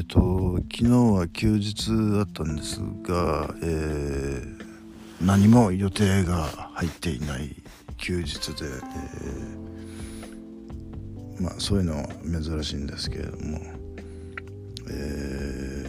えっと昨日は休日だったんですが、えー、何も予定が入っていない休日で、えー、まあそういうのは珍しいんですけれども、え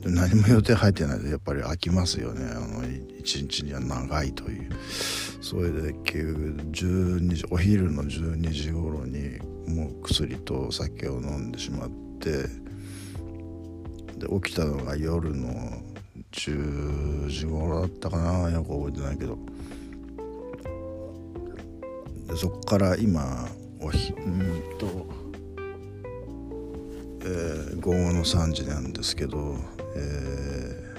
ー、何も予定入ってないとやっぱり飽きますよね。あの一日には長いという。それで12時お昼の12時頃にもう薬とお酒を飲んでしまってで起きたのが夜の10時頃だったかなよく覚えてないけどでそっから今おひうんと、えー、午後の3時なんですけど、え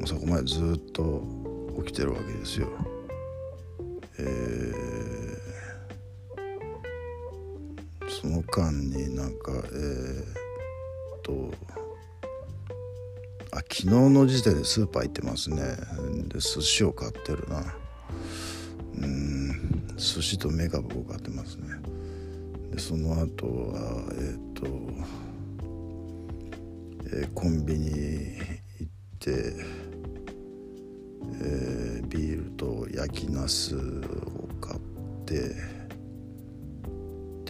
ー、そこまでずっと起きてるわけですよ。えー、その間になんかえー、っとあ昨日の時点でスーパー行ってますね。で寿司を買ってるなうん寿司とメカブを買ってますね。でその後はえー、っと、えー、コンビニ行ってえー、ビールと焼きナスを買って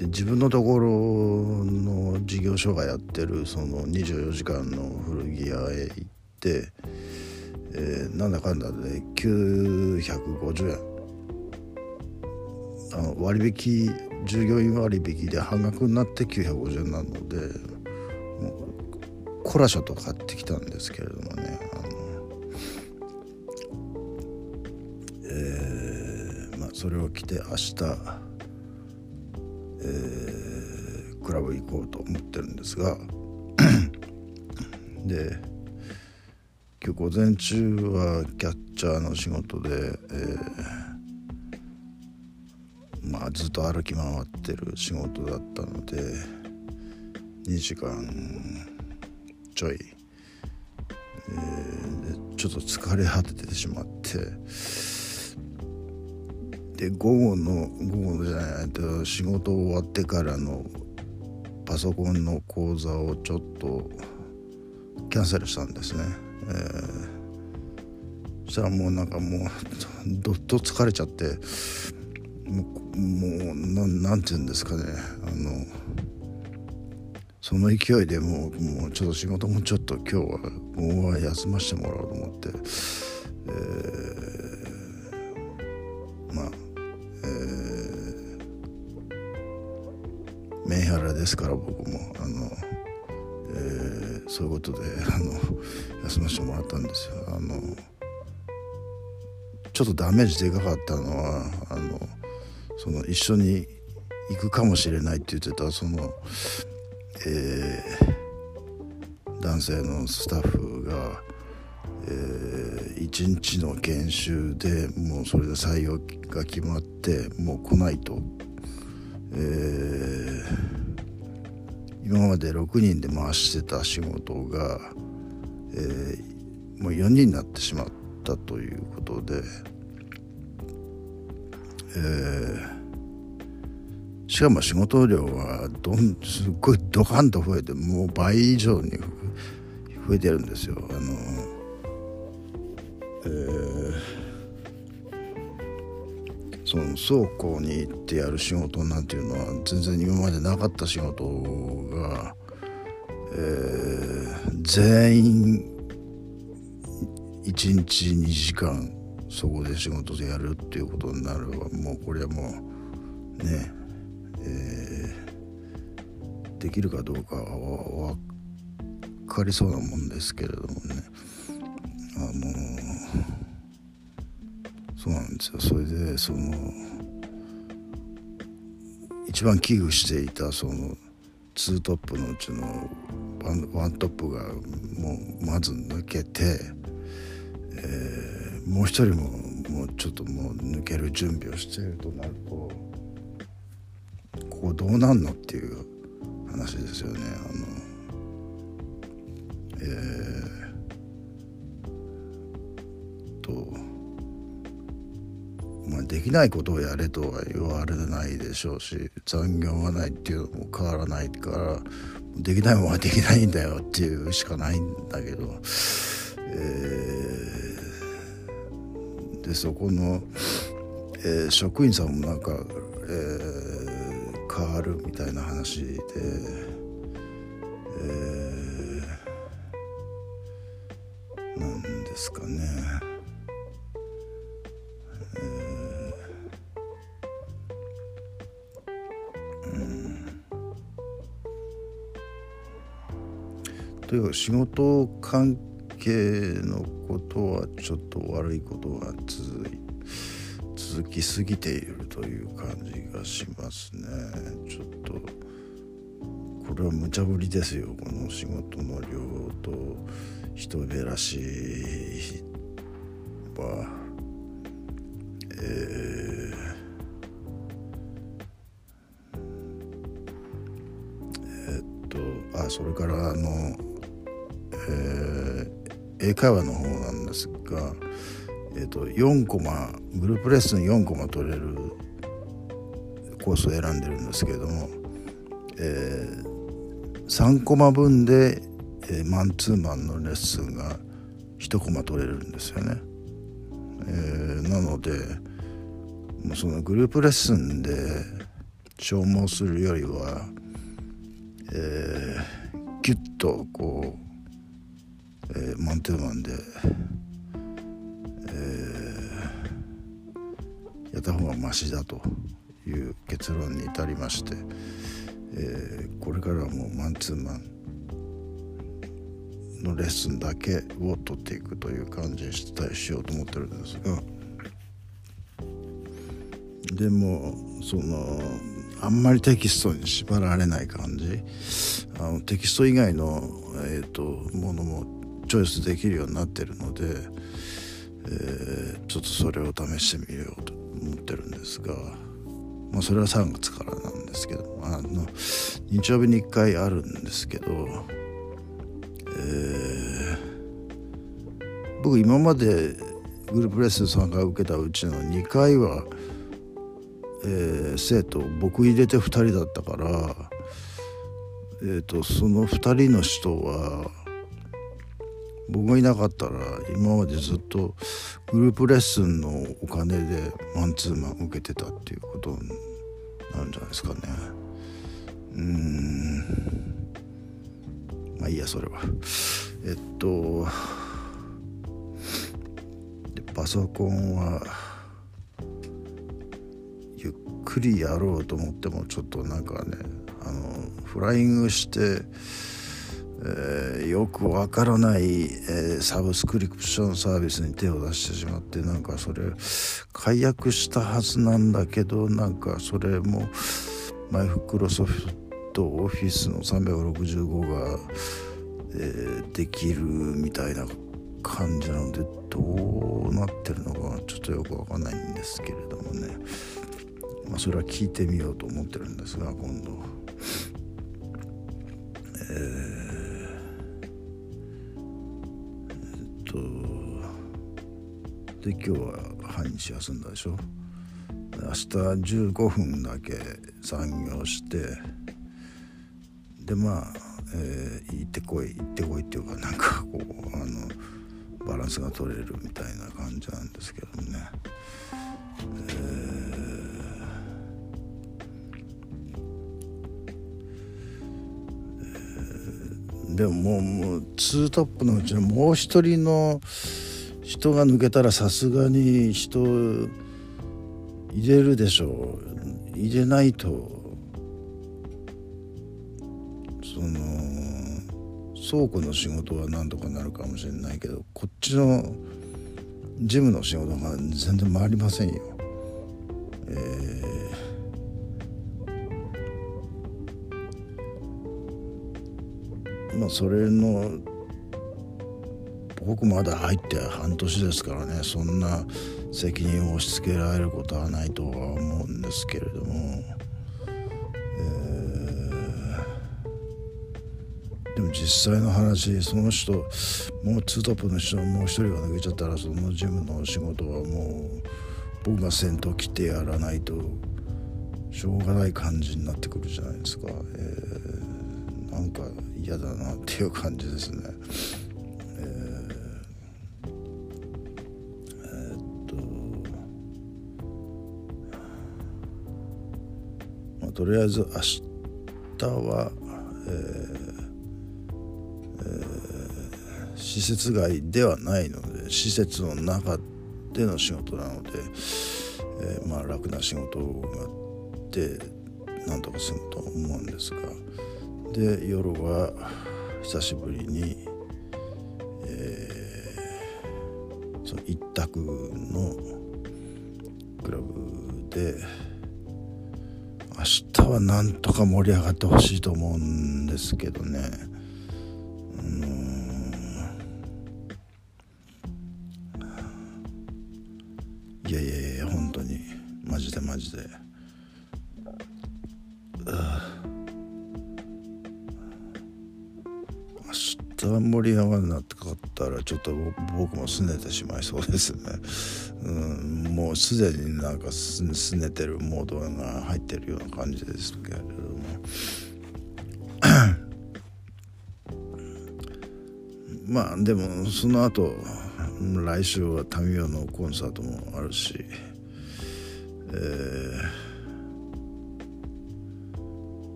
で自分のところの事業所がやってるその24時間の古着屋へ行って、えー、なんだかんだで950円。あの割引従業員割引で半額になって950円なのでもうコラショと買ってきたんですけれどもね。あの、えーまあ、それを着て明日行こうと思ってるんですが で今日午前中はキャッチャーの仕事で、えー、まあずっと歩き回ってる仕事だったので2時間ちょい、えー、ちょっと疲れ果ててしまって。で午後の午後じゃないと仕事終わってからのパソコンの講座をちょっとキャンセルしたんですね、えー、そしたらもうなんかもうどっと疲れちゃってもうもうなんて言うんですかね。あのその勢いでもうもうちょっと仕事もちょっと今日はもう休ませてもらおうと思って、えー、メンヘラですから僕もあの、えー、そういうことであの休ませてもらったんですよ。あのちょっとダメージでかかったのはあのその一緒に行くかもしれないって言ってたその、えー、男性のスタッフが、えー、1日の研修でもうそれで採用が決まってもう来ないと。えー、今まで6人で回してた仕事が、えー、もう4人になってしまったということで、えー、しかも仕事量はどんすっごいドカンと増えてもう倍以上に増えてるんですよ。あのえーその倉庫に行ってやる仕事なんていうのは全然今までなかった仕事が、えー、全員1日2時間そこで仕事でやるっていうことになるはもうこれはもうね、えー、できるかどうかは分かりそうなもんですけれどもね。あのそうなんですよそれでその一番危惧していたその2トップのうちのワントップがもうまず抜けて、えー、もう一人ももうちょっともう抜ける準備をしているとなるとここどうなんのっていう話ですよね。あのえできないことをやれとは言われないでしょうし残業がないっていうのも変わらないからできないものはできないんだよっていうしかないんだけど、えー、でそこの、えー、職員さんもなんか、えー、変わるみたいな話で、えー、なんですかね。という仕事関係のことはちょっと悪いことが続い続きすぎているという感じがしますね。ちょっとこれは無茶ぶりですよこの仕事の量と人減らしはえー、えっとあそれからあの、英会話の方なんですが、えーと、4コマグループレッスン4コマ取れるコースを選んでるんですけれども、えー、3コマ分で、えー、マンツーマンのレッスンが1コマ取れるんですよね。えー、なのでもうそのグループレッスンで消耗するよりは、えー、ギュッとこうえー、マンツーマンで、えー、やった方がマシだという結論に至りまして、えー、これからはもうマンツーマンのレッスンだけを取っていくという感じにしたしようと思ってるんですがでもそのあんまりテキストに縛られない感じあのテキスト以外の、えーとものもチョイスできるようになってるので、えー、ちょっとそれを試してみようと思ってるんですが、まあ、それは3月からなんですけど、あの日曜日に1回あるんですけど、えー、僕今までグループレッスン参加を受けたうちの2回は、えー、生徒僕入れて2人だったから、えーとその2人の人は僕がいなかったら今までずっとグループレッスンのお金でマンツーマン受けてたっていうことなんじゃないですかね。うん。まあいいやそれは。えっとでパソコンはゆっくりやろうと思ってもちょっとなんかねあのフライングしてえー、よくわからない、えー、サブスクリプションサービスに手を出してしまってなんかそれ解約したはずなんだけどなんかそれもマイクロソフトオフィスの365が、えー、できるみたいな感じなのでどうなってるのかちょっとよくわかんないんですけれどもね、まあ、それは聞いてみようと思ってるんですが今度。えーで今日は半日休んだでしょ？明日15分だけ残業してでまあ、えー、行ってこい行ってこいっていうかなんかこうあのバランスが取れるみたいな感じなんですけどね、えー、でももうもう2トップのうちのもう一人の人が抜けたらさすがに人入れるでしょう。入れないと。その倉庫の仕事はなんとかなるかもしれないけどこっちの事務の仕事が全然回りませんよ。えー、まあそれの僕まだ入って半年ですからねそんな責任を押し付けられることはないとは思うんですけれども、えー、でも実際の話その人もうツートップの人もう一人が抜けちゃったらそのジムの仕事はもう僕が先頭切ってやらないとしょうがない感じになってくるじゃないですか、えー、なんか嫌だなっていう感じですね。あ、とりあえず明日は、えーえー、施設外ではないので施設の中での仕事なので、えー、まあ楽な仕事があってなんとか済むと思うんですがで夜は久しぶりに、えー、その一択のクラブで明日はなんとか盛り上がってほしいと思うんですけどね。いやいやいや本当にマジでマジで。明日は盛り上がるなってかかったらちょっと僕も拗ねてしまいそうですね、うん、もうすでになんか拗ねてるモードが入ってるような感じですけれども。まあでもその後来週はタミオのコンサートもあるしえー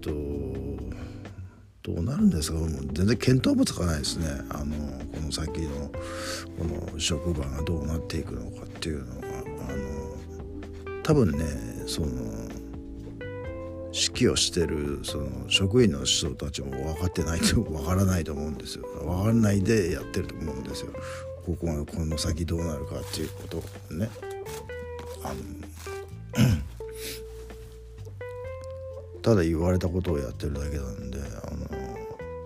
とどうなるんですか？もう全然見当もつかないですね。あのこの先のこの職場がどうなっていくのかっていうのがあの多分ねその指揮をしてるその職員の人たちも分かってないと 分からないと思うんですよ。分からないでやってると思うんですよ。ここがこの先どうなるかっていうことね。あの ただ言われたことをやってるだけなんで。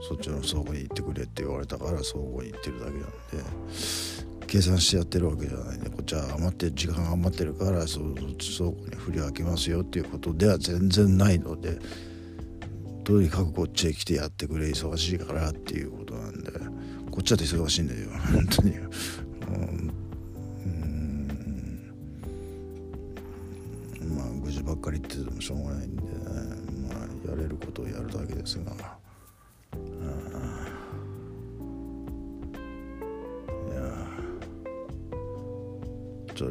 そっちの倉庫に行ってくれって言われたから倉庫に行ってるだけなんで計算してやってるわけじゃないんでこっちは余って時間余ってるからそっち倉庫に振り分けますよっていうことでは全然ないのでとにかくこっちへ来てやってくれ忙しいからっていうことなんでこっちだって忙しいんだよ本当に。うんまあ愚痴ばっかり言っててもしょうがないんでねやれることをやるだけですが。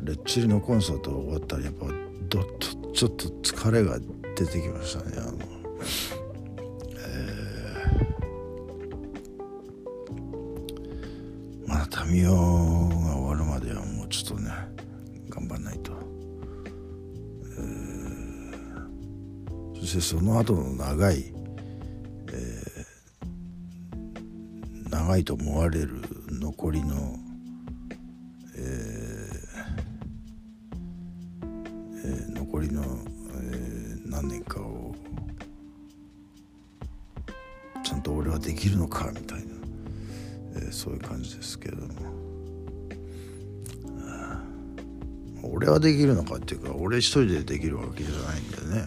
レッチリのコンサート終わったらやっぱどっとちょっと疲れが出てきましたねあの、えー、まだ民謡が終わるまではもうちょっとね頑張んないと。そしてその後の長い、えー、長いと思われる残りの、残りの、えー、何年かをちゃんと俺はできるのかみたいな、えー、そういう感じですけども。俺はできるのかっていうか俺一人でできるわけじゃないんでね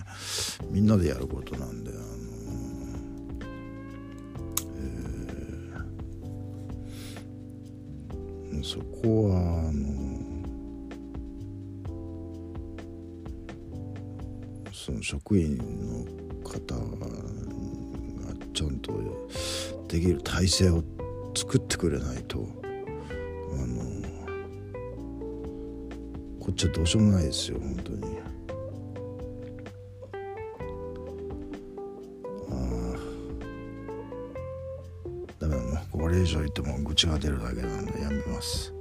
みんなでやることなんであの、えー、そこはあのその職員の方がちゃんとできる体制を作ってくれないとあの。こっちはどうしようもないですよ本当にああダメだもうこれ以上言っても愚痴が出るだけなんでやめます